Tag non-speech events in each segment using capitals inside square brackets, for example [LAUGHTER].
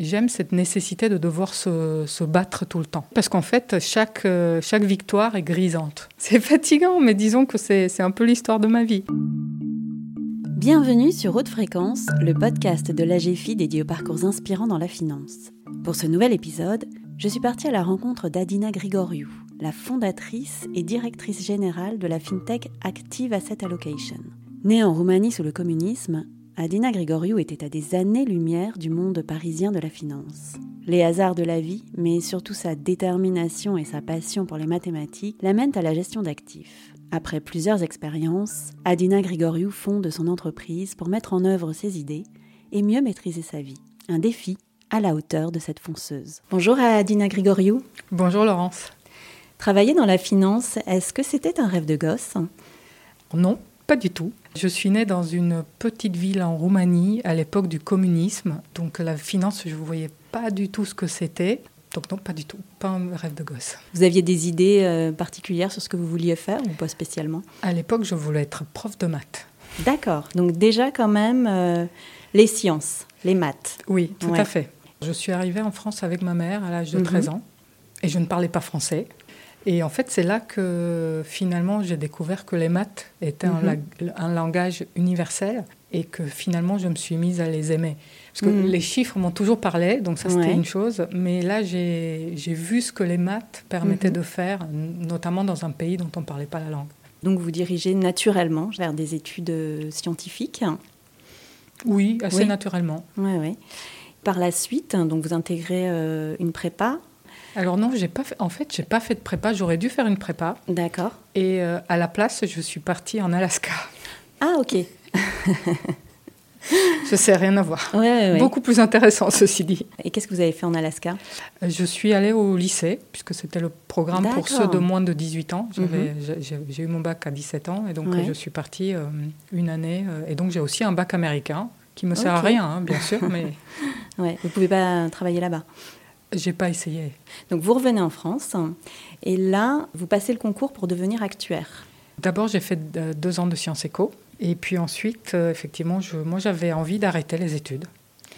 J'aime cette nécessité de devoir se, battre tout le temps. Parce qu'en fait, chaque, euh, chaque victoire est grisante. [LAUGHS] C'est fatigant, mais disons que c'est un peu l'histoire de ma vie. Bienvenue sur Haute Fréquence, le podcast de l'AGFI dédié aux parcours inspirants dans la finance. Pour ce nouvel épisode, je suis partie à la rencontre d'Adina Grigoriou, la fondatrice et directrice générale de la fintech Active Asset Allocation. Née en Roumanie sous le communisme, Adina Grigoriou était à des années-lumière du monde parisien de la finance. Les hasards de la vie, mais surtout sa détermination et sa passion pour les mathématiques, l'amènent à la gestion d'actifs. Après plusieurs expériences, Adina Grigoriou fonde son entreprise pour mettre en œuvre ses idées et mieux maîtriser sa vie. Un défi à la hauteur de cette fonceuse. Bonjour Adina Grigoriou. Bonjour Laurence. Travailler dans la finance, est-ce que c'était un rêve de gosse? Non, pas du tout. Je suis née dans une petite ville en Roumanie à l'époque du communisme. Donc la finance, je ne voyais pas du tout ce que c'était. Donc non, pas du tout. Pas un rêve de gosse. Vous aviez des idées euh, particulières sur ce que vous vouliez faire ou pas spécialement? À l'époque, je voulais être prof de maths. D'accord. Donc déjà quand même euh, les sciences, les maths. Oui, tout à fait. Je suis arrivée en France avec ma mère à l'âge de 13 mhm. ans et je ne parlais pas français. Et en fait, c'est là que finalement j'ai découvert que les maths étaient un, mhm. langage universel et que finalement je me suis mise à les aimer. Parce que mhm. les chiffres m'ont toujours parlé, donc ça c'était une chose, mais là j'ai vu ce que les maths permettaient mhm. de faire, notamment dans un pays dont on ne parlait pas la langue. Donc vous dirigez naturellement vers des études scientifiques? Oui, assez naturellement. Oui, oui. Par la suite, donc vous intégrez euh, une prépa? Alors non, j'ai pas fait, en fait, j'ai pas fait de prépa. J'aurais dû faire une prépa. D'accord. Et euh, à la place, je suis partie en Alaska. Ah ok. [LAUGHS] je sais rien à voir. Ouais, ouais. Beaucoup plus intéressant, ceci dit. Et qu'est-ce que vous avez fait en Alaska? Euh, Je suis allée au lycée, puisque c'était le programme pour ceux de moins de 18 ans. Mhm. J'ai eu mon bac à 17 ans, et donc je suis partie euh, une année. et donc j'ai aussi un bac américain, qui me sert à rien, hein, bien sûr, mais... [LAUGHS] ouais, vous pouvez pas travailler là-bas j'ai pas essayé. Donc vous revenez en France et là, vous passez le concours pour devenir actuaire. D'abord, j'ai fait deux ans de sciences éco. Et puis ensuite, euh, effectivement, je, moi, j'avais envie d'arrêter les études.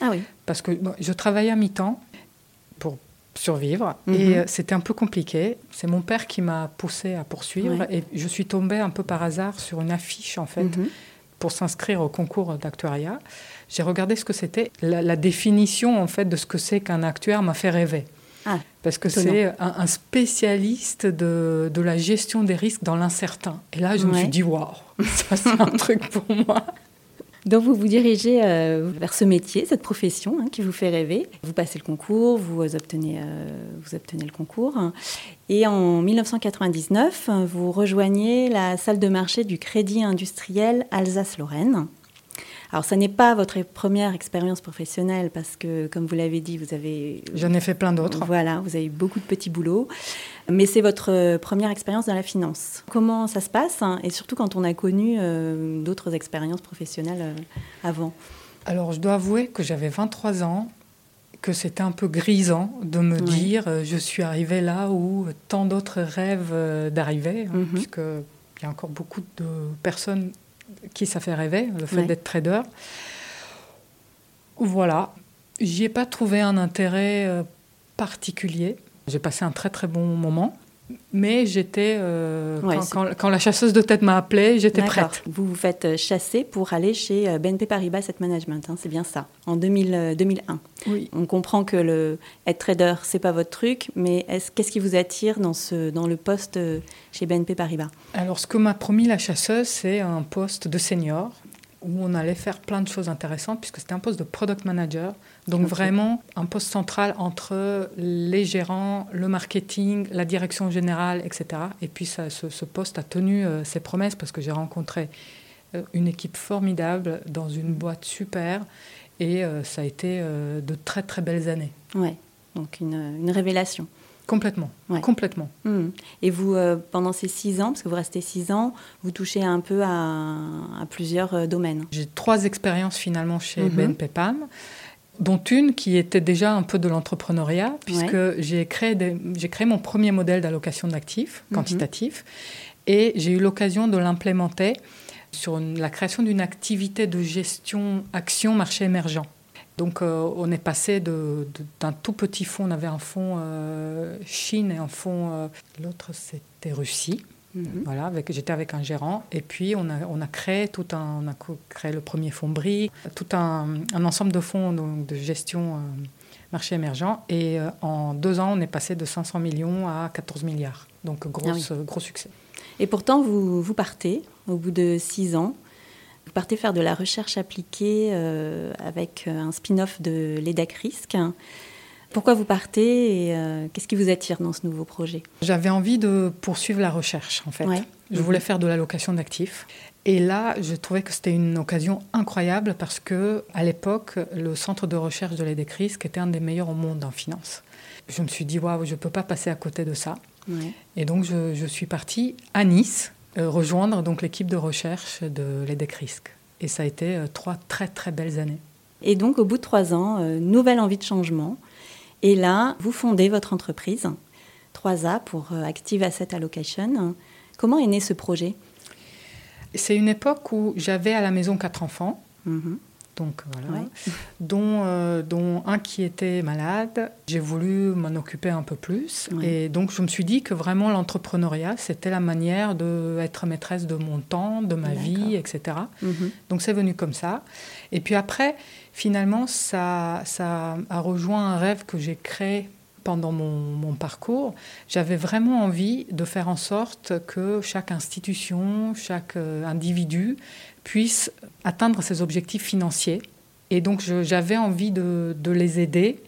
Ah oui. Parce que je travaillais à mi-temps pour survivre et mhm. euh, c'était un peu compliqué. C'est mon père qui m'a poussé à poursuivre et je suis tombée un peu par hasard sur une affiche en fait mhm. Pour s'inscrire au concours d'actuariat j'ai regardé ce que c'était. La, définition en fait de ce que c'est qu'un actuaire m'a fait rêver. Ah, Parce que c'est un, spécialiste de, de, la gestion des risques dans l'incertain. Et là, je me suis dit, waouh, [LAUGHS] ça c'est un truc pour moi. Donc vous vous dirigez euh, vers ce métier, cette profession hein, qui vous fait rêver. Vous passez le concours, vous obtenez, euh, vous obtenez le concours. Et en 1999, vous rejoignez la salle de marché du Crédit industriel Alsace-Lorraine. Alors, ça n'est pas votre première expérience professionnelle parce que, comme vous l'avez dit, vous avez. J'en ai fait plein d'autres. Voilà, vous avez eu beaucoup de petits boulots. Mais c'est votre première expérience dans la finance. Comment ça se passe hein, Et surtout quand on a connu euh, d'autres expériences professionnelles euh, avant? Alors, je dois avouer que j'avais 23 ans que c'était un peu grisant de me dire euh, je suis arrivée là où tant d'autres rêvent d'arriver, hein, mhm. puisqu'il y a encore beaucoup de personnes qui ça fait rêver, le fait d'être trader. Voilà, j'y ai pas trouvé un intérêt euh, particulier. J'ai passé un très très bon moment. Mais j'étais, euh, quand, la chasseuse de tête m'a appelée, j'étais prête. Vous vous faites euh, chasser pour aller chez BNP Paribas Asset Management, hein, c'est bien ça, en 2000, 2001. Oui. On comprend que le, être trader, c'est pas votre truc, mais qu'est-ce qui vous attire dans, ce, dans le poste chez BNP Paribas? Alors, ce que m'a promis la chasseuse, c'est un poste de senior où on allait faire plein de choses intéressantes, puisque c'était un poste de product manager. Donc vraiment un poste central entre les gérants, le marketing, la direction générale, etc. Et puis ça, ce, poste a tenu euh, ses promesses, parce que j'ai rencontré euh, une équipe formidable dans une boîte super, et euh, ça a été de très très belles années. Ouais, donc une, une révélation. Complètement, complètement. Mmh. Et vous, euh, pendant ces six ans, parce que vous restez six ans, vous touchez un peu à, plusieurs euh, domaines. J'ai trois expériences finalement chez mmh. BNP PAM, dont une qui était déjà un peu de l'entrepreneuriat, puisque j'ai créé, créé mon premier modèle d'allocation d'actifs mmh. quantitatif, et j'ai eu l'occasion de l'implémenter sur la création d'une activité de gestion action marché émergent. Donc on est passé d'un tout petit fonds, on avait un fonds Chine et un fonds, l'autre c'était Russie. Mhm. Voilà, j'étais avec un gérant et puis on a, on a créé tout un, on a créé le premier fonds BRI, tout un, un ensemble de fonds donc, de gestion euh, marché émergent et euh, en deux ans on est passé de 500 millions à 14 milliards. Donc grosse, ah gros succès. Et pourtant vous, vous partez au bout de six ans. Vous partez faire de la recherche appliquée euh, avec un spin-off de l'EDAC Risque. Pourquoi vous partez et euh, qu'est-ce qui vous attire dans ce nouveau projet? J'avais envie de poursuivre la recherche en fait. Je voulais faire de l'allocation d'actifs. Et là, je trouvais que c'était une occasion incroyable parce que à l'époque, le centre de recherche de l'EDECRIS, qui était un des meilleurs au monde en finance, je me suis dit waouh, je peux pas passer à côté de ça. Et donc je, suis partie à Nice euh, rejoindre donc l'équipe de recherche de l'EDECRIS. Et ça a été euh, trois très très belles années. Et donc au bout de trois ans, nouvelle envie de changement. Et là, vous fondez votre entreprise, 3A pour euh, Active Asset Allocation. Comment est né ce projet? C'est une époque où j'avais à la maison quatre enfants. Mhm. Donc voilà, dont, euh, dont, un qui était malade. J'ai voulu m'en occuper un peu plus. Et donc je me suis dit que vraiment l'entrepreneuriat, c'était la manière d'être maîtresse de mon temps, de ma vie, etc. Mhm. Donc c'est venu comme ça. Et puis après, finalement, ça, ça a rejoint un rêve que j'ai créé pendant mon, parcours. J'avais vraiment envie de faire en sorte que chaque institution, chaque euh, individu puisse atteindre ses objectifs financiers. Et donc j'avais envie de, les aider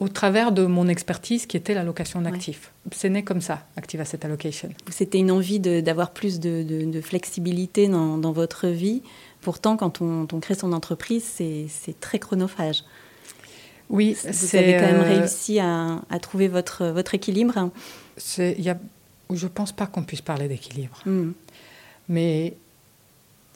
au travers de mon expertise qui était l'allocation d'actifs. C'est né comme ça, Active Asset Allocation. C'était une envie d'avoir plus de, flexibilité dans, dans, votre vie Pourtant, quand on, crée son entreprise, c'est très chronophage. Oui, vous avez quand même euh, réussi à, trouver votre, votre équilibre. Y a, je ne pense pas qu'on puisse parler d'équilibre. Hmm. Mais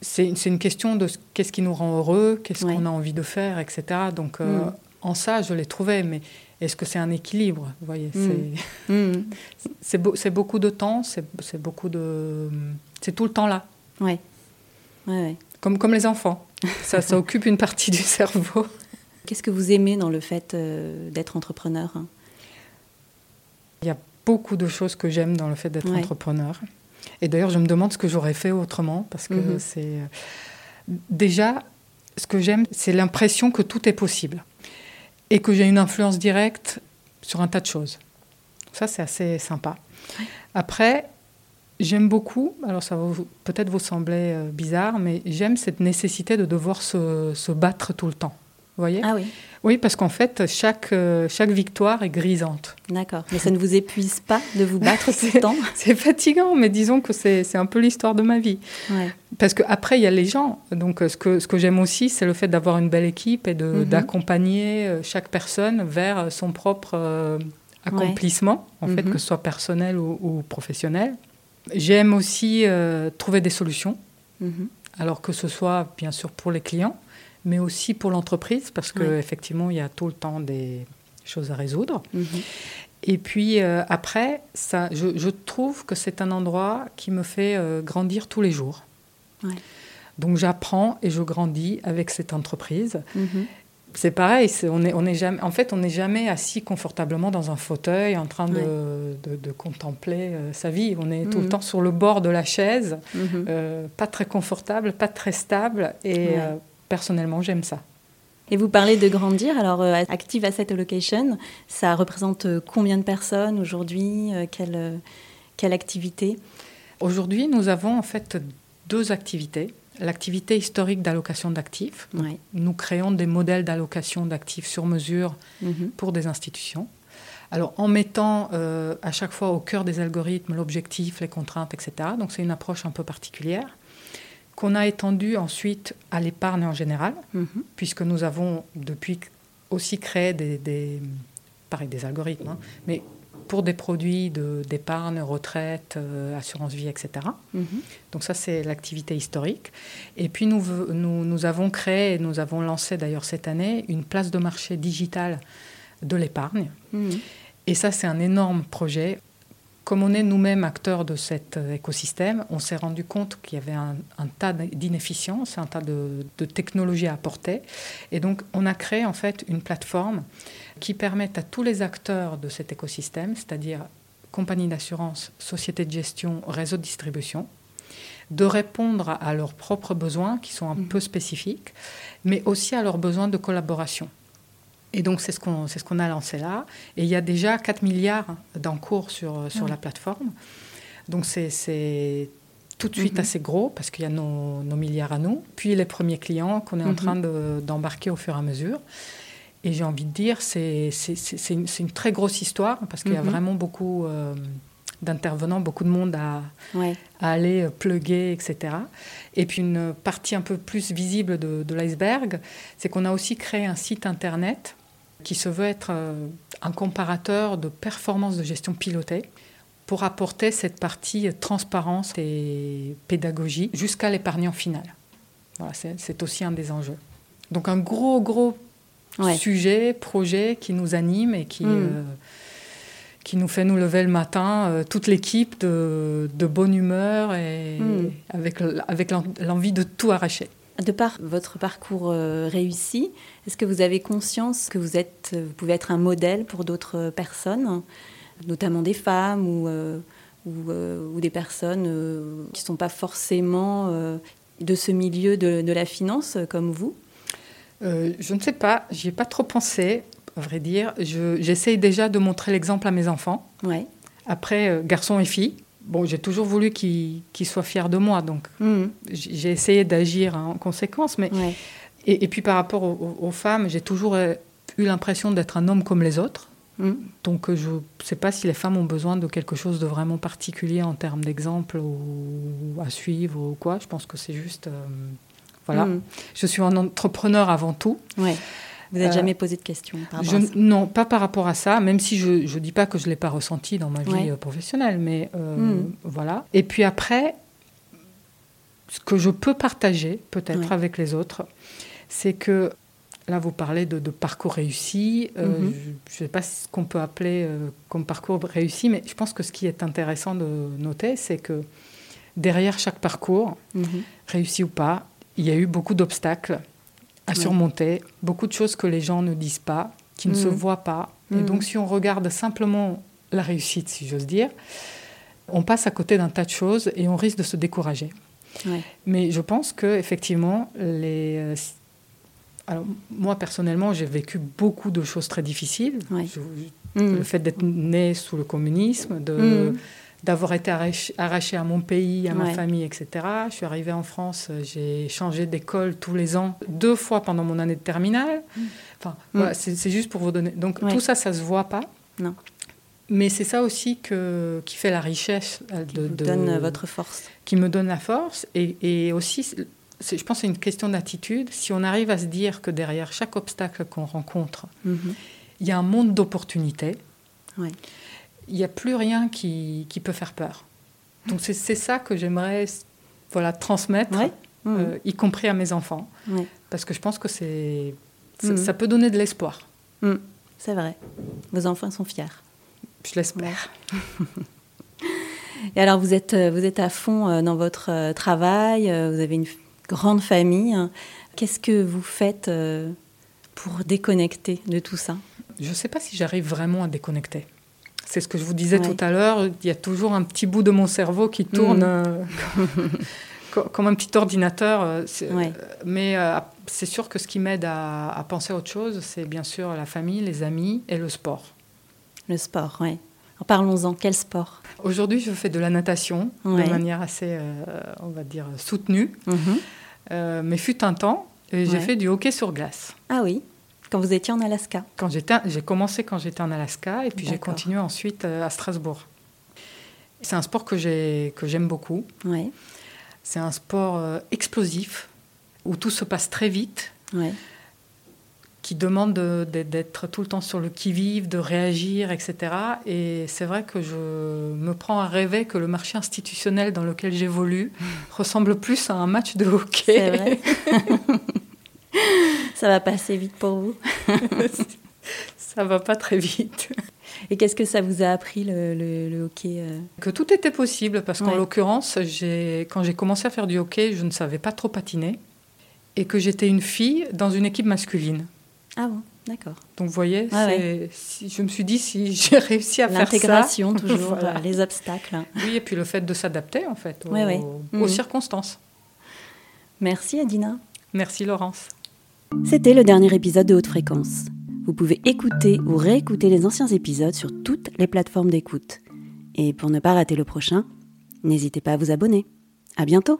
c'est une question de qu'est-ce qui nous rend heureux, qu'est-ce qu'on a envie de faire, etc. Donc, euh, hmm. en ça, je l'ai trouvé. Mais est-ce que c'est un équilibre Vous voyez, hmm. [LAUGHS] c'est beaucoup de temps, c'est beaucoup de. C'est tout le temps là. Oui. Ouais, ouais. Comme, comme les enfants. Ça, ça [LAUGHS] occupe une partie du cerveau. Qu'est-ce que vous aimez dans le fait euh, d'être entrepreneur? Il y a beaucoup de choses que j'aime dans le fait d'être entrepreneur. Et d'ailleurs, je me demande ce que j'aurais fait autrement, parce que mhm. c'est... Euh, déjà, ce que j'aime, c'est l'impression que tout est possible. Et que j'ai une influence directe sur un tas de choses. Ça, c'est assez sympa. Après, J'aime beaucoup, alors ça va peut-être vous sembler euh, bizarre, mais j'aime cette nécessité de devoir se, se, battre tout le temps. Vous voyez Ah oui. Oui, parce qu'en fait, chaque, euh, chaque victoire est grisante. D'accord. Mais ça ne vous épuise pas de vous battre [LAUGHS] tout le temps? C'est fatigant, mais disons que c'est un peu l'histoire de ma vie. Ouais. Parce qu'après, il y a les gens. Donc, ce que, ce que j'aime aussi, c'est le fait d'avoir une belle équipe et mhm. d'accompagner euh, chaque personne vers son propre accomplissement, en fait, mhm. que ce soit personnel ou, ou professionnel. J'aime aussi euh, trouver des solutions, mhm. alors que ce soit bien sûr pour les clients, mais aussi pour l'entreprise, parce qu'effectivement, il y a tout le temps des choses à résoudre. Mhm. Et puis euh, après, ça, je, trouve que c'est un endroit qui me fait euh, grandir tous les jours. Donc j'apprends et je grandis avec cette entreprise. Mhm c'est pareil, on est, on est jamais, en fait, on n'est jamais assis confortablement dans un fauteuil en train de, de, contempler euh, sa vie. On est tout le mhm. temps sur le bord de la chaise, pas très confortable, pas très stable. Et personnellement, j'aime ça. Et vous parlez de grandir. Alors, Active Asset Allocation, ça représente combien de personnes aujourd'hui quelle, quelle activité? Aujourd'hui, nous avons en fait deux activités l'activité historique d'allocation d'actifs. Nous créons des modèles d'allocation d'actifs sur mesure mhm. pour des institutions. Alors en mettant euh, à chaque fois au cœur des algorithmes l'objectif, les contraintes, etc. Donc c'est une approche un peu particulière qu'on a étendue ensuite à l'épargne en général, mhm. puisque nous avons depuis aussi créé des, des pareil, des algorithmes, hein, mais pour des produits d'épargne, retraite, euh, assurance vie, etc. Mhm. Donc ça, c'est l'activité historique. Et puis nous, nous, nous, avons créé, nous avons lancé d'ailleurs cette année, une place de marché digitale de l'épargne. Mhm. Et ça, c'est un énorme projet comme on est nous-mêmes acteurs de cet euh, écosystème, on s'est rendu compte qu'il y avait un, tas d'inefficiences, un tas de, technologies à apporter. Et donc, on a créé en fait une plateforme qui permet à tous les acteurs de cet écosystème, c'est-à-dire compagnies d'assurance, sociétés de gestion, réseaux de distribution, de répondre à leurs propres besoins qui sont un mmh. peu spécifiques, mais aussi à leurs besoins de collaboration. Et donc, c'est ce qu'on ce qu'on a lancé là. Et il y a déjà 4 milliards d'encours sur, sur la plateforme. Donc, c'est tout de suite mhm. assez gros parce qu'il y a nos, nos, milliards à nous. Puis les premiers clients qu'on est en mhm. train d'embarquer au fur et à mesure. Et j'ai envie de dire, c'est une, une, très grosse histoire parce qu'il y a mhm. vraiment beaucoup euh, d'intervenants, beaucoup de monde à, à aller euh, pluguer, etc. Et puis une partie un peu plus visible de, de l'iceberg, c'est qu'on a aussi créé un site internet qui se veut être euh, un comparateur de performance de gestion pilotée pour apporter cette partie transparence et pédagogie jusqu'à l'épargnant final. Voilà, c'est aussi un des enjeux. Donc un gros, gros sujet, projet qui nous anime et qui, euh, qui nous fait nous lever le matin, euh, toute l'équipe de, de, bonne humeur et hmm. avec, avec l'envie de tout arracher. De par votre parcours euh, réussi, est-ce que vous avez conscience que vous, êtes, vous pouvez être un modèle pour d'autres personnes, notamment des femmes ou, euh, euh, ou, des personnes qui ne sont pas forcément de ce milieu de, la finance comme vous? Je ne sais pas, j'y ai pas trop pensé, à vrai dire. J'essaye déjà de montrer l'exemple à mes enfants. Ouais. Après, garçons et filles bon, j'ai toujours voulu qu'il soit fier de moi, donc mm. j'ai essayé d'agir en conséquence. Mais et, puis par rapport aux, femmes, j'ai toujours euh, eu l'impression d'être un homme comme les autres. Mm. Donc euh, je ne sais pas si les femmes ont besoin de quelque chose de vraiment particulier en termes d'exemple ou à suivre ou quoi. Je pense que c'est juste, euh, voilà. Mm. Je suis un entrepreneur avant tout. Ouais. Vous n'avez jamais posé de questions par rapport à ça Non, pas par rapport à ça, même si je ne dis pas que je ne l'ai pas ressenti dans ma vie euh, professionnelle, mais euh, hmm. voilà. Et puis après, ce que je peux partager peut-être avec les autres, c'est que là, vous parlez de, parcours réussi. Euh, mhm. Je ne sais pas ce qu'on peut appeler comme parcours réussi, mais je pense que ce qui est intéressant de noter, c'est que derrière chaque parcours, mhm. réussi ou pas, il y a eu beaucoup d'obstacles à surmonter, beaucoup de choses que les gens ne disent pas, qui ne se mm. voient pas. Et mm. donc si on regarde simplement la réussite, si j'ose dire, on passe à côté d'un tas de choses et on risque de se décourager. Mais je pense que effectivement, les, euh, alors, moi personnellement, j'ai vécu beaucoup de choses très difficiles. Mm. Le fait d'être né sous le communisme, de d'avoir été arraché, à mon pays, à ma famille, etc. Je suis arrivée en France, j'ai changé d'école tous les ans, deux fois pendant mon année de terminale. Mm. Enfin, mm. c'est juste pour vous donner. Donc tout ça, ça se voit pas. Non. Mais c'est ça aussi que, qui fait la richesse euh, de, qui donne votre force. Qui me donne la force et, et aussi, je pense, c'est une question d'attitude. Si on arrive à se dire que derrière chaque obstacle qu'on rencontre, mm-hmm. il y a un monde d'opportunités. Ouais il n'y a plus rien qui, qui, peut faire peur. Donc c'est ça que j'aimerais voilà, transmettre, euh, y compris à mes enfants, parce que je pense que c'est ça, mm. peut donner de l'espoir. Mm. C'est vrai. Vos enfants sont fiers. Je l'espère. [LAUGHS] Et alors vous êtes, euh, vous êtes à fond euh, dans votre travail, vous avez une grande famille. Qu'est-ce que vous faites pour déconnecter de tout ça? Je ne sais pas si j'arrive vraiment à déconnecter. C'est ce que je vous disais tout à l'heure. Il y a toujours un petit bout de mon cerveau qui tourne mm. euh, [LAUGHS] comme, un petit ordinateur. Euh, euh, mais c'est sûr que ce qui m'aide à, penser à autre chose, c'est bien sûr la famille, les amis et le sport. Le sport, oui. Parlons-en, quel sport? Aujourd'hui, je fais de la natation de manière assez, on va dire, soutenue. Mm-hmm. mais fut un temps, j'ai fait du hockey sur glace. Ah oui quand vous étiez en Alaska Quand j'étais, j'ai commencé quand j'étais en Alaska et puis j'ai continué ensuite euh, à Strasbourg. C'est un sport que j'ai que j'aime beaucoup. Ouais. C'est un sport euh, explosif où tout se passe très vite. Ouais. Qui demande d'être tout le temps sur le qui-vive, de réagir, etc. Et c'est vrai que je me prends à rêver que le marché institutionnel dans lequel j'évolue [LAUGHS] ressemble plus à un match de hockey. C'est vrai. [LAUGHS] Ça va passer vite pour vous [LAUGHS] Ça va pas très vite. Et qu'est-ce que ça vous a appris le, hockey Que tout était possible, parce qu'en l'occurrence, quand j'ai commencé à faire du hockey, je ne savais pas trop patiner, et que j'étais une fille dans une équipe masculine. Ah bon D'accord. Donc, vous voyez, je me suis dit, si [LAUGHS] j'ai réussi à faire ça... L'intégration, [LAUGHS] toujours, les obstacles. Oui, et puis le fait de s'adapter, en fait, aux, mhm. circonstances. Merci, Adina. Merci, Laurence. C'était le dernier épisode de Haute Fréquence. Vous pouvez écouter ou réécouter les anciens épisodes sur toutes les plateformes d'écoute. Et pour ne pas rater le prochain, n'hésitez pas à vous abonner. À bientôt!